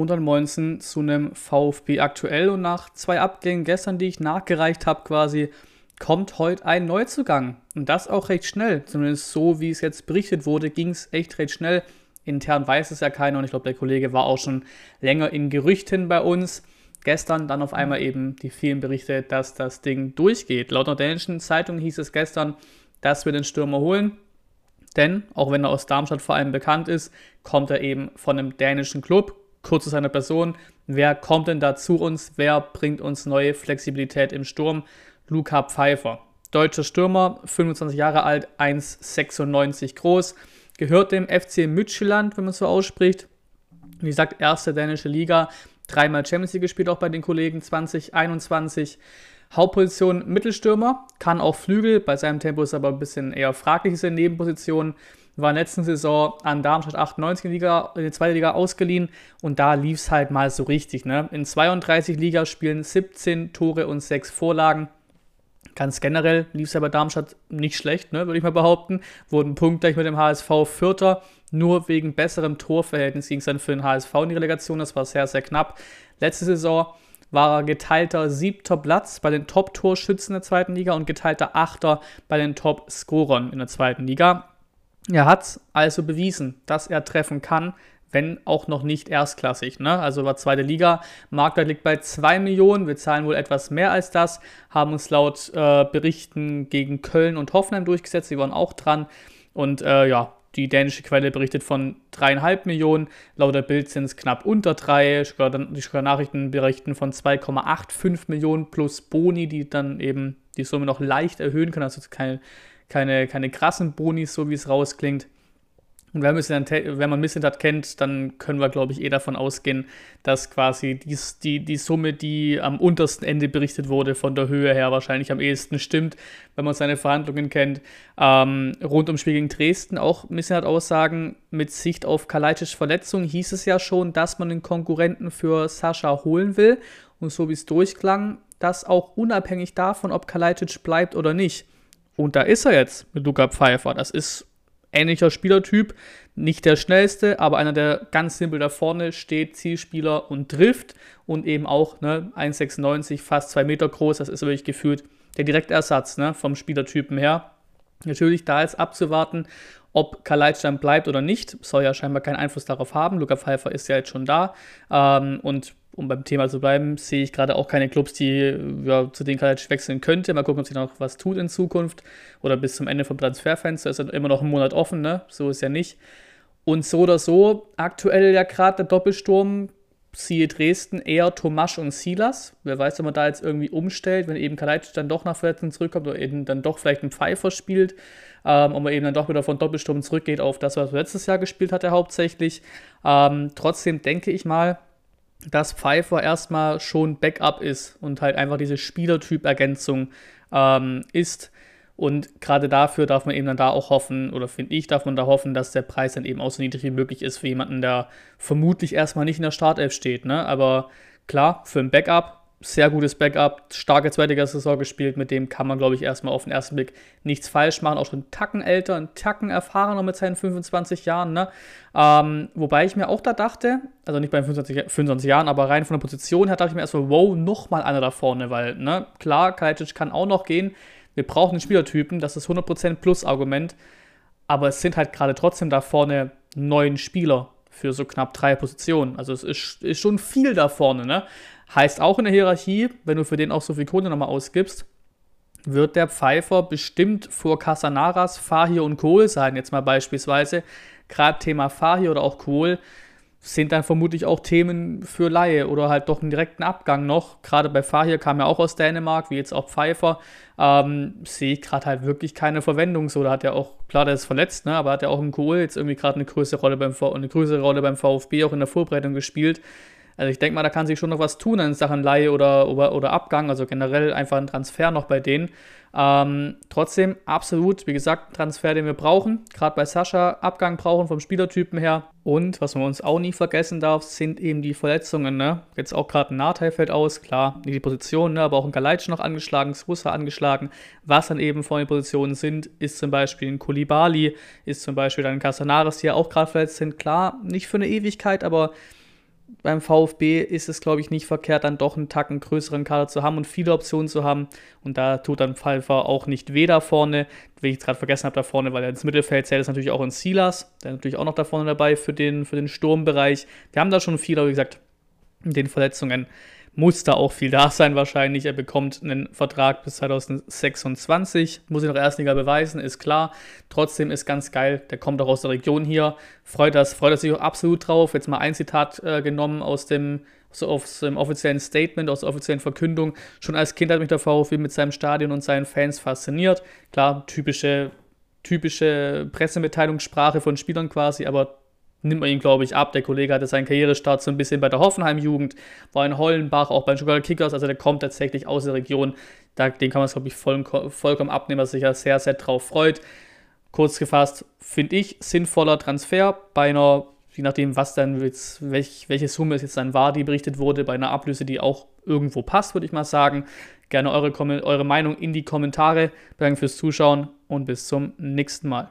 und dann Moinsen zu einem VfB aktuell. Und nach zwei Abgängen gestern, die ich nachgereicht habe, quasi, kommt heute ein Neuzugang. Und das auch recht schnell. Zumindest so, wie es jetzt berichtet wurde, ging es echt recht schnell. Intern weiß es ja keiner und ich glaube, der Kollege war auch schon länger in Gerüchten bei uns. Gestern dann auf einmal eben die vielen Berichte, dass das Ding durchgeht. Laut einer dänischen Zeitung hieß es gestern, dass wir den Stürmer holen. Denn, auch wenn er aus Darmstadt vor allem bekannt ist, kommt er eben von einem dänischen Club. Kurz zu seiner Person. Wer kommt denn da zu uns? Wer bringt uns neue Flexibilität im Sturm? Luca Pfeiffer. Deutscher Stürmer, 25 Jahre alt, 1,96 groß. Gehört dem FC Mütschland, wenn man so ausspricht. Wie gesagt, erste dänische Liga, dreimal Champions League gespielt, auch bei den Kollegen 2021. Hauptposition Mittelstürmer, kann auch Flügel, bei seinem Tempo ist aber ein bisschen eher fraglich, ist in Nebenposition. War in der letzten Saison an Darmstadt 98 in, Liga, in die zweite Liga ausgeliehen und da lief es halt mal so richtig. Ne? In 32 Ligaspielen 17 Tore und 6 Vorlagen. Ganz generell lief es ja bei Darmstadt nicht schlecht, ne, würde ich mal behaupten. Wurden punktgleich mit dem HSV Vierter. Nur wegen besserem Torverhältnis ging es dann für den HSV in die Relegation. Das war sehr, sehr knapp. Letzte Saison war er geteilter siebter Platz bei den Top-Torschützen der zweiten Liga und geteilter achter bei den Top-Scorern in der zweiten Liga. Er hat also bewiesen, dass er treffen kann, wenn auch noch nicht erstklassig. Ne? Also war zweite Liga, Marktwert liegt bei 2 Millionen, wir zahlen wohl etwas mehr als das, haben uns laut äh, Berichten gegen Köln und Hoffenheim durchgesetzt, die waren auch dran. Und äh, ja, die dänische Quelle berichtet von 3,5 Millionen, laut der Bild sind es knapp unter 3, die Stuttgarter Nachrichten berichten von 2,85 Millionen plus Boni, die dann eben die Summe noch leicht erhöhen können, also keine, keine, keine krassen Bonis, so wie es rausklingt. Und wenn, wenn man Missentat kennt, dann können wir, glaube ich, eh davon ausgehen, dass quasi die, die, die Summe, die am untersten Ende berichtet wurde, von der Höhe her wahrscheinlich am ehesten stimmt, wenn man seine Verhandlungen kennt. Ähm, rund ums Spiel gegen Dresden auch Missentat Aussagen mit Sicht auf Kalajdzics Verletzung hieß es ja schon, dass man den Konkurrenten für Sascha holen will. Und so wie es durchklang, das auch unabhängig davon, ob Kalajdzic bleibt oder nicht. Und da ist er jetzt mit Luca Pfeiffer. Das ist ähnlicher Spielertyp. Nicht der schnellste, aber einer, der ganz simpel da vorne steht, Zielspieler und trifft. Und eben auch ne, 1,96, fast 2 Meter groß. Das ist wirklich gefühlt der Direktersatz ne, vom Spielertypen her. Natürlich da jetzt abzuwarten, ob Kalajdzic dann bleibt oder nicht, soll ja scheinbar keinen Einfluss darauf haben. Luca Pfeiffer ist ja jetzt schon da. Ähm, und um beim Thema zu bleiben, sehe ich gerade auch keine Clubs, die ja, zu denen Kalajdzic wechseln könnte. Mal gucken, ob sich noch was tut in Zukunft oder bis zum Ende vom Transferfenster. Ist ja immer noch ein Monat offen, ne? So ist ja nicht. Und so oder so, aktuell ja gerade der Doppelsturm, siehe Dresden, eher Tomasch und Silas. Wer weiß, ob man da jetzt irgendwie umstellt, wenn eben Kalajdzic dann doch nach Verletzung zurückkommt oder eben dann doch vielleicht einen Pfeiffer spielt. Ähm, ob man eben dann doch wieder von Doppelsturm zurückgeht auf das, was letztes Jahr gespielt hatte hauptsächlich. Ähm, trotzdem denke ich mal, dass Pfeiffer erstmal schon Backup ist und halt einfach diese Spielertyp-Ergänzung ähm, ist. Und gerade dafür darf man eben dann da auch hoffen, oder finde ich, darf man da hoffen, dass der Preis dann eben auch so niedrig wie möglich ist für jemanden, der vermutlich erstmal nicht in der Startelf steht. Ne? Aber klar, für ein Backup sehr gutes Backup, starke zweite Saison gespielt, mit dem kann man, glaube ich, erstmal auf den ersten Blick nichts falsch machen. Auch schon einen Tacken älter, einen Tacken erfahrener mit seinen 25 Jahren. Ne? Ähm, wobei ich mir auch da dachte, also nicht bei 25, 25 Jahren, aber rein von der Position her dachte ich mir erstmal, wow, nochmal einer da vorne, weil, ne, klar, Kalajdzic kann auch noch gehen. Wir brauchen einen Spielertypen, das ist 100% Plus-Argument. Aber es sind halt gerade trotzdem da vorne neun Spieler für so knapp drei Positionen. Also es ist, ist schon viel da vorne, ne? Heißt auch in der Hierarchie, wenn du für den auch so viel Kohle nochmal ausgibst, wird der Pfeifer bestimmt vor Casanaras, Fahir und Kohl sein. Jetzt mal beispielsweise. Gerade Thema Fahir oder auch Kohl sind dann vermutlich auch Themen für Laie oder halt doch einen direkten Abgang noch. Gerade bei Fahir kam ja auch aus Dänemark, wie jetzt auch Pfeiffer. Ähm, sehe ich gerade halt wirklich keine Verwendung. So, da hat er auch, klar, der ist verletzt, ne, aber hat er auch im Kohl jetzt irgendwie gerade eine eine größere Rolle beim VfB auch in der Vorbereitung gespielt. Also ich denke mal, da kann sich schon noch was tun in Sachen Laie oder, oder, oder Abgang, also generell einfach ein Transfer noch bei denen. Ähm, trotzdem absolut, wie gesagt, ein Transfer, den wir brauchen. Gerade bei Sascha Abgang brauchen vom Spielertypen her. Und was man uns auch nie vergessen darf, sind eben die Verletzungen. Ne? Jetzt auch gerade ein Nahteil fällt aus, klar, die Position, ne? aber auch ein Galeitsch noch angeschlagen, Srussa angeschlagen. Was dann eben von den Positionen sind, ist zum Beispiel ein Kulibali, ist zum Beispiel dann ein Casanares, die ja auch gerade verletzt sind. Klar, nicht für eine Ewigkeit, aber beim VfB ist es, glaube ich, nicht verkehrt, dann doch einen Tacken größeren Kader zu haben und viele Optionen zu haben. Und da tut dann Pfeiffer auch nicht weh da vorne, wie ich gerade vergessen habe da vorne, weil er ins Mittelfeld zählt ist natürlich auch in Silas, der ist natürlich auch noch da vorne dabei für den, für den Sturmbereich. Wir haben da schon viel, aber wie gesagt, in den Verletzungen muss da auch viel da sein wahrscheinlich. Er bekommt einen Vertrag bis 2026, muss sich noch Erstliga beweisen, ist klar. Trotzdem ist ganz geil, der kommt auch aus der Region hier, freut, das, freut er sich auch absolut drauf. Jetzt mal ein Zitat äh, genommen aus dem, so aus dem offiziellen Statement, aus der offiziellen Verkündung. Schon als Kind hat mich der VfB mit seinem Stadion und seinen Fans fasziniert. Klar, typische, typische Pressemitteilungssprache von Spielern quasi, aber nimmt man ihn, glaube ich, ab. Der Kollege hatte seinen Karrierestart so ein bisschen bei der Hoffenheim-Jugend, war in Hollenbach, auch bei den Stuttgarter Kickers, also der kommt tatsächlich aus der Region. Da, den kann man es, glaube ich, voll, vollkommen abnehmen, was sich ja sehr, sehr drauf freut. Kurz gefasst, finde ich, sinnvoller Transfer bei einer, je nachdem, was dann jetzt, welch, welche Summe es jetzt dann war, die berichtet wurde, bei einer Ablöse, die auch irgendwo passt, würde ich mal sagen. Gerne eure, eure Meinung in die Kommentare. Danke fürs Zuschauen und bis zum nächsten Mal.